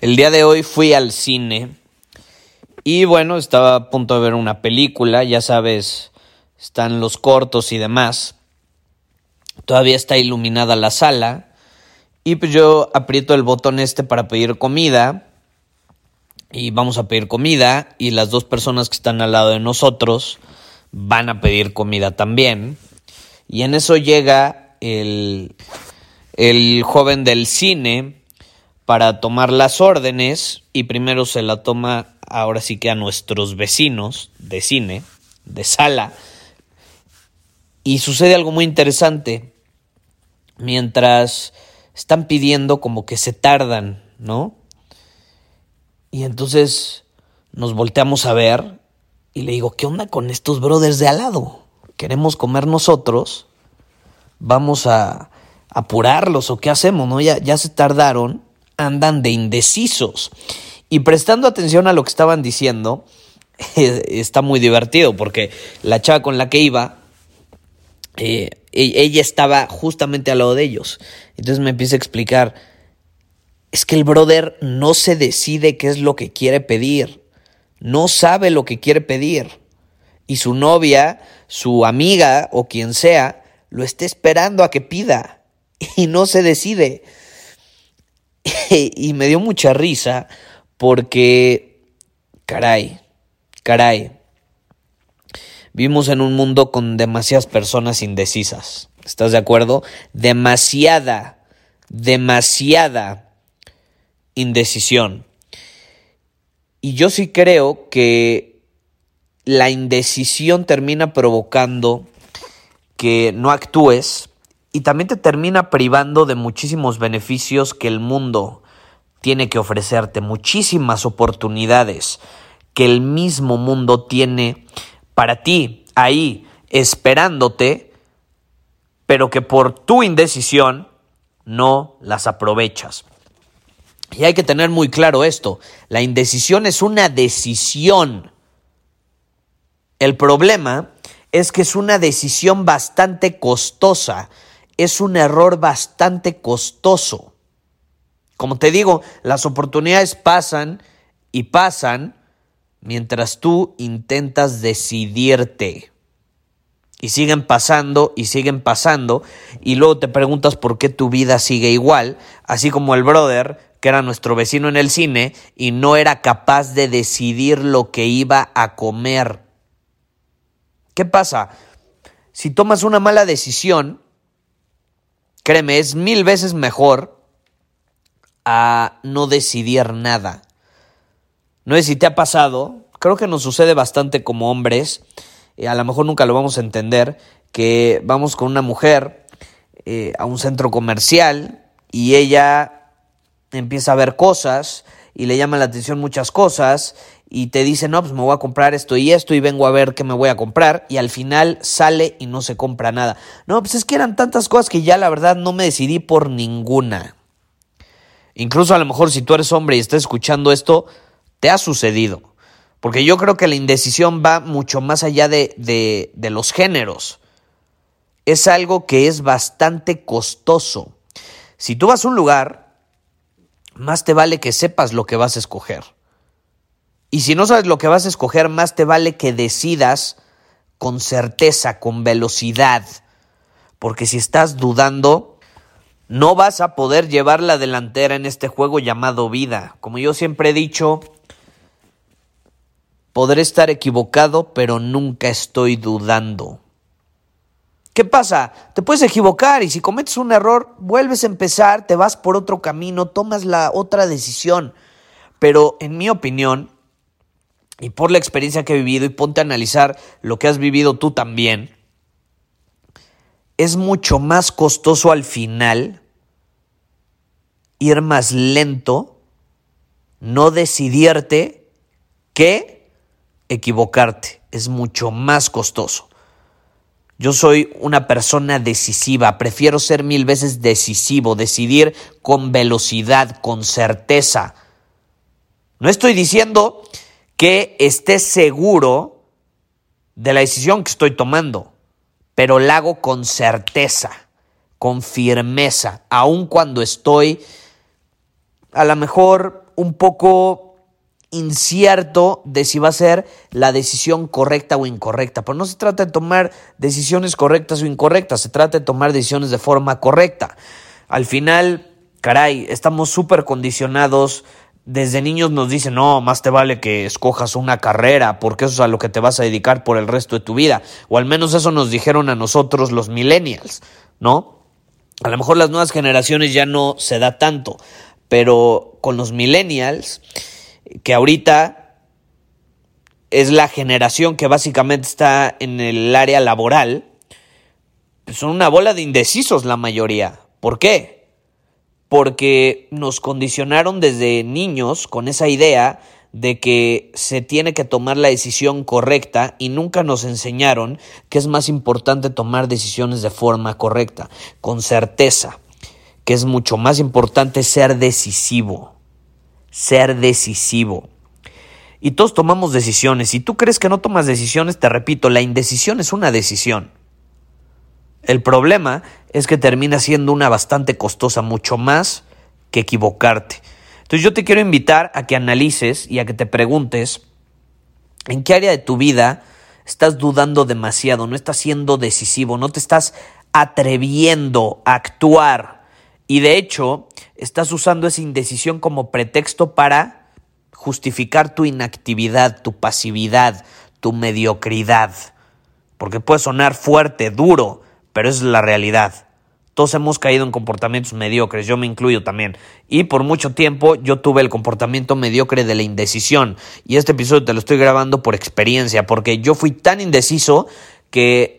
El día de hoy fui al cine y bueno, estaba a punto de ver una película, ya sabes, están los cortos y demás. Todavía está iluminada la sala y pues yo aprieto el botón este para pedir comida y vamos a pedir comida y las dos personas que están al lado de nosotros van a pedir comida también. Y en eso llega el, el joven del cine para tomar las órdenes y primero se la toma ahora sí que a nuestros vecinos de cine, de sala. Y sucede algo muy interesante. Mientras están pidiendo como que se tardan, ¿no? Y entonces nos volteamos a ver y le digo, ¿qué onda con estos brothers de al lado? ¿Queremos comer nosotros? ¿Vamos a apurarlos o qué hacemos? ¿No? Ya, ya se tardaron andan de indecisos. Y prestando atención a lo que estaban diciendo, está muy divertido porque la chava con la que iba, eh, e-, ella estaba justamente al lado de ellos. Entonces me empieza a explicar, es que el brother no se decide qué es lo que quiere pedir, no sabe lo que quiere pedir. Y su novia, su amiga o quien sea, lo está esperando a que pida y no se decide. y me dio mucha risa porque, caray, caray, vivimos en un mundo con demasiadas personas indecisas. ¿Estás de acuerdo? Demasiada, demasiada indecisión. Y yo sí creo que la indecisión termina provocando que no actúes y también te termina privando de muchísimos beneficios que el mundo tiene que ofrecerte, muchísimas oportunidades que el mismo mundo tiene para ti ahí esperándote, pero que por tu indecisión no las aprovechas. Y hay que tener muy claro esto, la indecisión es una decisión. El problema es que es una decisión bastante costosa es un error bastante costoso. Como te digo, las oportunidades pasan y pasan mientras tú intentas decidirte. Y siguen pasando y siguen pasando y luego te preguntas por qué tu vida sigue igual, así como el brother, que era nuestro vecino en el cine y no era capaz de decidir lo que iba a comer. ¿Qué pasa? Si tomas una mala decisión, Créeme, es mil veces mejor a no decidir nada. No sé si te ha pasado, creo que nos sucede bastante como hombres, eh, a lo mejor nunca lo vamos a entender, que vamos con una mujer eh, a un centro comercial y ella empieza a ver cosas y le llama la atención muchas cosas y te dice, no, pues me voy a comprar esto y esto y vengo a ver qué me voy a comprar y al final sale y no se compra nada. No, pues es que eran tantas cosas que ya la verdad no me decidí por ninguna. Incluso a lo mejor si tú eres hombre y estás escuchando esto, te ha sucedido. Porque yo creo que la indecisión va mucho más allá de, de, de los géneros. Es algo que es bastante costoso. Si tú vas a un lugar, más te vale que sepas lo que vas a escoger. Y si no sabes lo que vas a escoger, más te vale que decidas con certeza, con velocidad. Porque si estás dudando, No vas a poder llevar la delantera en este juego llamado vida. Como yo siempre he dicho, podré estar equivocado, pero nunca estoy dudando. ¿Qué pasa? Te puedes equivocar y si cometes un error, vuelves a empezar, te vas por otro camino, tomas la otra decisión. Pero en mi opinión, y por la experiencia que he vivido, y ponte a analizar lo que has vivido tú también, es mucho más costoso al final ir más lento, no decidirte que equivocarte. Es mucho más costoso. Yo soy una persona decisiva, prefiero ser mil veces decisivo, decidir con velocidad, con certeza. No estoy diciendo que esté seguro de la decisión que estoy tomando, pero la hago con certeza, con firmeza, aun cuando estoy a lo mejor un poco incierto de si va a ser la decisión correcta o incorrecta. Pero no se trata de tomar decisiones correctas o incorrectas, se trata de tomar decisiones de forma correcta. Al final, caray, estamos súper condicionados. Desde niños nos dicen, no, más te vale que escojas una carrera, porque eso es a lo que te vas a dedicar por el resto de tu vida. O al menos eso nos dijeron a nosotros los millennials, ¿no? A lo mejor las nuevas generaciones ya no se da tanto, pero con los millennials que ahorita es la generación que básicamente está en el área laboral, pues son una bola de indecisos la mayoría. ¿Por qué? Porque nos condicionaron desde niños con esa idea de que se tiene que tomar la decisión correcta y nunca nos enseñaron que es más importante tomar decisiones de forma correcta, con certeza, que es mucho más importante ser decisivo ser decisivo. Y todos tomamos decisiones. Si tú crees que no tomas decisiones, te repito, la indecisión es una decisión. El problema es que termina siendo una bastante costosa, mucho más que equivocarte. Entonces yo te quiero invitar a que analices y a que te preguntes en qué área de tu vida estás dudando demasiado, no estás siendo decisivo, no te estás atreviendo a actuar. Y de hecho, estás usando esa indecisión como pretexto para justificar tu inactividad, tu pasividad, tu mediocridad. Porque puede sonar fuerte, duro, pero es la realidad. Todos hemos caído en comportamientos mediocres, yo me incluyo también. Y por mucho tiempo yo tuve el comportamiento mediocre de la indecisión. Y este episodio te lo estoy grabando por experiencia, porque yo fui tan indeciso que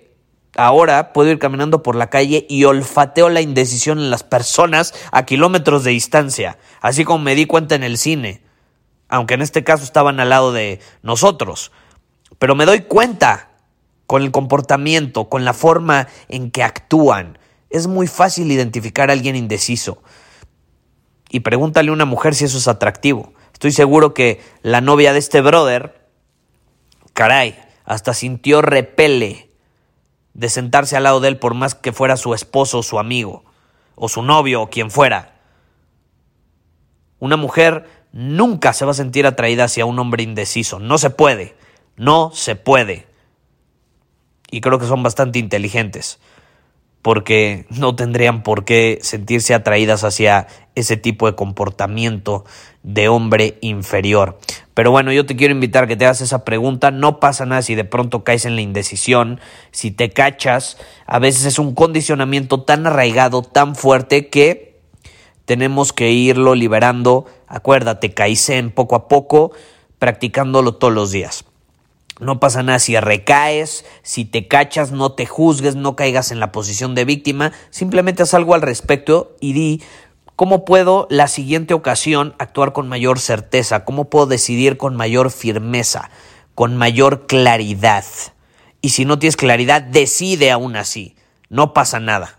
Ahora puedo ir caminando por la calle y olfateo la indecisión en las personas a kilómetros de distancia, así como me di cuenta en el cine, aunque en este caso estaban al lado de nosotros. Pero me doy cuenta con el comportamiento, con la forma en que actúan. Es muy fácil identificar a alguien indeciso. Y pregúntale a una mujer si eso es atractivo. Estoy seguro que la novia de este brother, caray, hasta sintió repele de sentarse al lado de él por más que fuera su esposo o su amigo, o su novio o quien fuera. Una mujer nunca se va a sentir atraída hacia un hombre indeciso. No se puede. No se puede. Y creo que son bastante inteligentes porque no tendrían por qué sentirse atraídas hacia ese tipo de comportamiento de hombre inferior. Pero bueno, yo te quiero invitar a que te hagas esa pregunta. No pasa nada si de pronto caes en la indecisión, si te cachas. A veces es un condicionamiento tan arraigado, tan fuerte que tenemos que irlo liberando. Acuérdate, en poco a poco, practicándolo todos los días. No pasa nada si recaes, si te cachas, no te juzgues, no caigas en la posición de víctima, simplemente haz algo al respecto y di cómo puedo la siguiente ocasión actuar con mayor certeza, cómo puedo decidir con mayor firmeza, con mayor claridad. Y si no tienes claridad, decide aún así, no pasa nada.